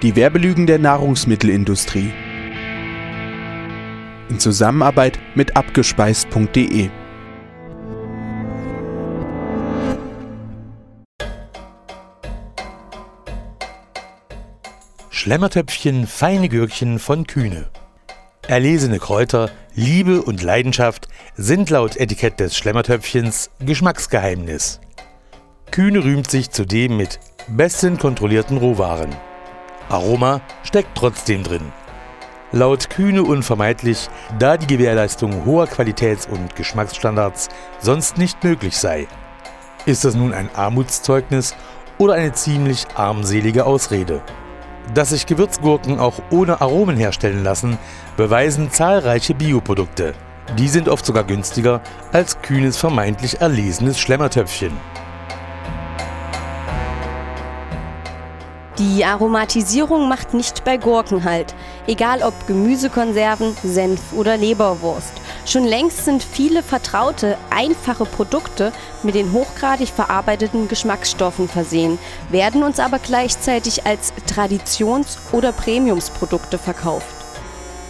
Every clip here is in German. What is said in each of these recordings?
Die Werbelügen der Nahrungsmittelindustrie. In Zusammenarbeit mit abgespeist.de. Schlemmertöpfchen, feine Gürkchen von Kühne. Erlesene Kräuter, Liebe und Leidenschaft sind laut Etikett des Schlemmertöpfchens Geschmacksgeheimnis. Kühne rühmt sich zudem mit besten kontrollierten Rohwaren. Aroma steckt trotzdem drin. Laut Kühne unvermeidlich, da die Gewährleistung hoher Qualitäts- und Geschmacksstandards sonst nicht möglich sei. Ist das nun ein Armutszeugnis oder eine ziemlich armselige Ausrede? Dass sich Gewürzgurken auch ohne Aromen herstellen lassen, beweisen zahlreiche Bioprodukte. Die sind oft sogar günstiger als kühnes vermeintlich erlesenes Schlemmertöpfchen. Die Aromatisierung macht nicht bei Gurken halt, egal ob Gemüsekonserven, Senf oder Leberwurst. Schon längst sind viele vertraute, einfache Produkte mit den hochgradig verarbeiteten Geschmacksstoffen versehen, werden uns aber gleichzeitig als Traditions- oder Premiumsprodukte verkauft.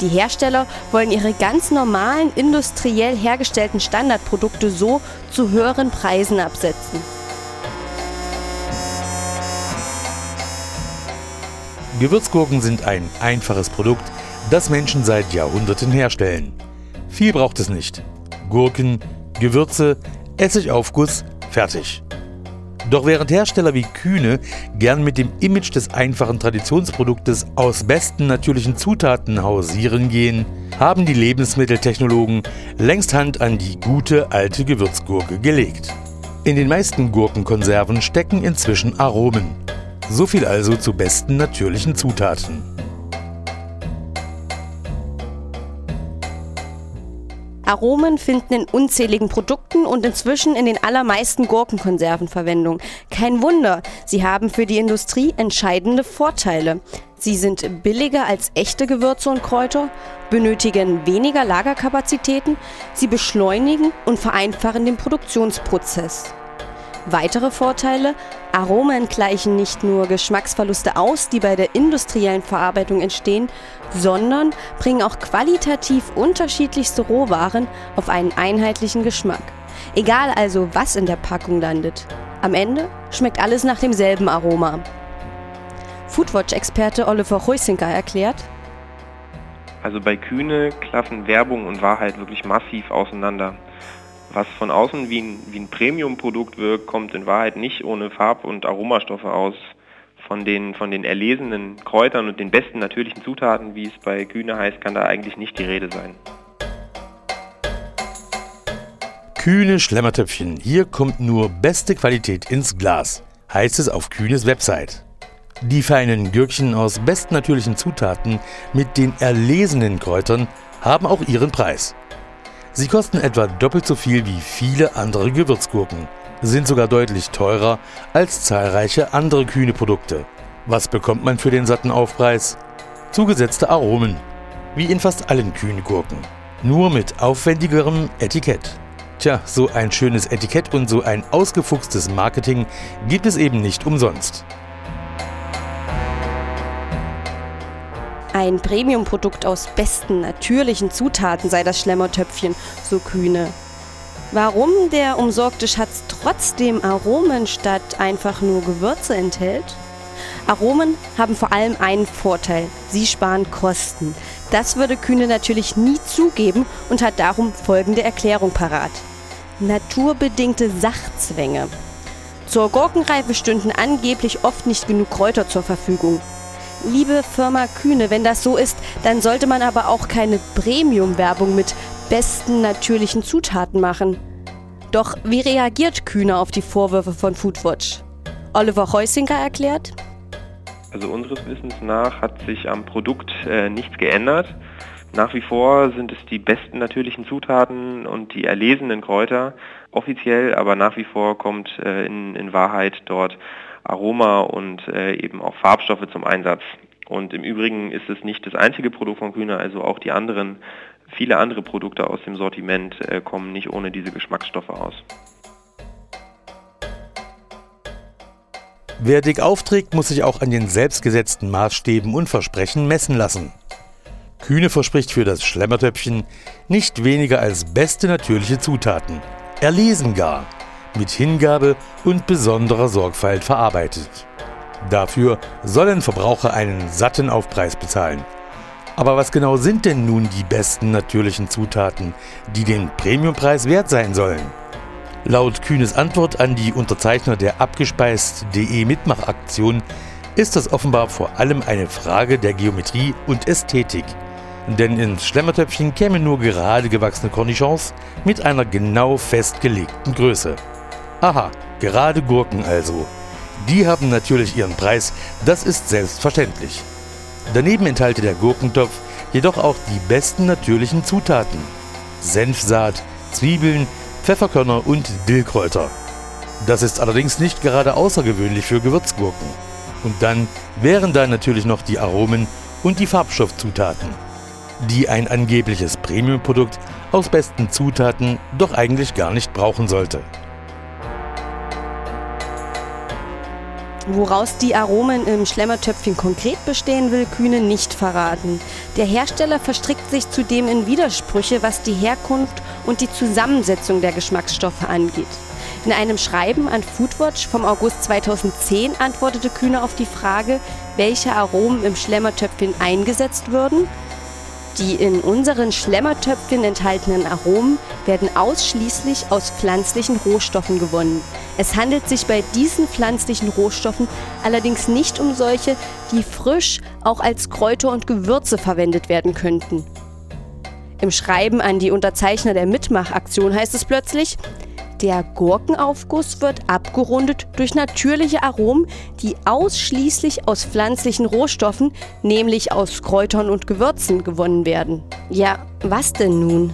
Die Hersteller wollen ihre ganz normalen, industriell hergestellten Standardprodukte so zu höheren Preisen absetzen. Gewürzgurken sind ein einfaches Produkt, das Menschen seit Jahrhunderten herstellen. Viel braucht es nicht. Gurken, Gewürze, Essigaufguss, fertig. Doch während Hersteller wie Kühne gern mit dem Image des einfachen Traditionsproduktes aus besten natürlichen Zutaten hausieren gehen, haben die Lebensmitteltechnologen längst Hand an die gute alte Gewürzgurke gelegt. In den meisten Gurkenkonserven stecken inzwischen Aromen. So viel also zu besten natürlichen Zutaten. Aromen finden in unzähligen Produkten und inzwischen in den allermeisten Gurkenkonserven Verwendung. Kein Wunder, sie haben für die Industrie entscheidende Vorteile. Sie sind billiger als echte Gewürze und Kräuter, benötigen weniger Lagerkapazitäten, sie beschleunigen und vereinfachen den Produktionsprozess. Weitere Vorteile, Aromen gleichen nicht nur Geschmacksverluste aus, die bei der industriellen Verarbeitung entstehen, sondern bringen auch qualitativ unterschiedlichste Rohwaren auf einen einheitlichen Geschmack. Egal also, was in der Packung landet. Am Ende schmeckt alles nach demselben Aroma. Foodwatch-Experte Oliver Heusinker erklärt, also bei Kühne klaffen Werbung und Wahrheit wirklich massiv auseinander. Was von außen wie ein, wie ein Premium-Produkt wirkt, kommt in Wahrheit nicht ohne Farb- und Aromastoffe aus. Von den, von den erlesenen Kräutern und den besten natürlichen Zutaten, wie es bei Kühne heißt, kann da eigentlich nicht die Rede sein. Kühne Schlemmertöpfchen, hier kommt nur beste Qualität ins Glas, heißt es auf Kühnes Website. Die feinen Gürkchen aus besten natürlichen Zutaten mit den erlesenen Kräutern haben auch ihren Preis. Sie kosten etwa doppelt so viel wie viele andere Gewürzgurken, sind sogar deutlich teurer als zahlreiche andere kühne Produkte. Was bekommt man für den satten Aufpreis? Zugesetzte Aromen, wie in fast allen kühnen Gurken, nur mit aufwendigerem Etikett. Tja, so ein schönes Etikett und so ein ausgefuchstes Marketing gibt es eben nicht umsonst. Ein Premium-Produkt aus besten natürlichen Zutaten sei das Schlemmertöpfchen, so Kühne. Warum der umsorgte Schatz trotzdem Aromen statt einfach nur Gewürze enthält? Aromen haben vor allem einen Vorteil, sie sparen Kosten. Das würde Kühne natürlich nie zugeben und hat darum folgende Erklärung parat. Naturbedingte Sachzwänge. Zur Gurkenreife stünden angeblich oft nicht genug Kräuter zur Verfügung. Liebe Firma Kühne, wenn das so ist, dann sollte man aber auch keine Premium-Werbung mit besten natürlichen Zutaten machen. Doch wie reagiert Kühne auf die Vorwürfe von Foodwatch? Oliver Heusinker erklärt, Also unseres Wissens nach hat sich am Produkt äh, nichts geändert. Nach wie vor sind es die besten natürlichen Zutaten und die erlesenen Kräuter offiziell, aber nach wie vor kommt äh, in, in, Wahrheit dort Aroma und äh, eben auch Farbstoffe zum Einsatz. Und im Übrigen ist es nicht das einzige Produkt von Kühne, also auch die anderen, viele andere Produkte aus dem Sortiment äh, kommen nicht ohne diese Geschmacksstoffe aus. Wer dick aufträgt, muss sich auch an den selbstgesetzten Maßstäben und Versprechen messen lassen. Kühne verspricht für das Schlemmertöpfchen nicht weniger als beste natürliche Zutaten. Erlesen gar, mit Hingabe und besonderer Sorgfalt verarbeitet. Dafür sollen Verbraucher einen satten Aufpreis bezahlen. Aber was genau sind denn nun die besten natürlichen Zutaten, die den Premiumpreis wert sein sollen? Laut Kühnes Antwort an die Unterzeichner der abgespeist.de Mitmachaktion ist das offenbar vor allem eine Frage der Geometrie und Ästhetik. Denn ins Schlemmertöpfchen kämen nur gerade gewachsene Cornichons mit einer genau festgelegten Größe. Aha, gerade Gurken also. Die haben natürlich ihren Preis, das ist selbstverständlich. Daneben enthalte der Gurkentopf jedoch auch die besten natürlichen Zutaten. Senfsaat, Zwiebeln, Pfefferkörner und Dillkräuter. Das ist allerdings nicht gerade außergewöhnlich für Gewürzgurken. Und dann wären da natürlich noch die Aromen und die Farbstoffzutaten die ein angebliches Premiumprodukt aus besten Zutaten doch eigentlich gar nicht brauchen sollte. Woraus die Aromen im Schlemmertöpfchen konkret bestehen, will Kühne nicht verraten. Der Hersteller verstrickt sich zudem in Widersprüche, was die Herkunft und die Zusammensetzung der Geschmacksstoffe angeht. In einem Schreiben an Foodwatch vom August 2010 antwortete Kühne auf die Frage, welche Aromen im Schlemmertöpfchen eingesetzt würden. Die in unseren Schlemmertöpfchen enthaltenen Aromen werden ausschließlich aus pflanzlichen Rohstoffen gewonnen. Es handelt sich bei diesen pflanzlichen Rohstoffen allerdings nicht um solche, die frisch auch als Kräuter und Gewürze verwendet werden könnten. Im Schreiben an die Unterzeichner der Mitmachaktion heißt es plötzlich, der Gurkenaufguss wird abgerundet durch natürliche Aromen, die ausschließlich aus pflanzlichen Rohstoffen, nämlich aus Kräutern und Gewürzen, gewonnen werden. Ja, was denn nun?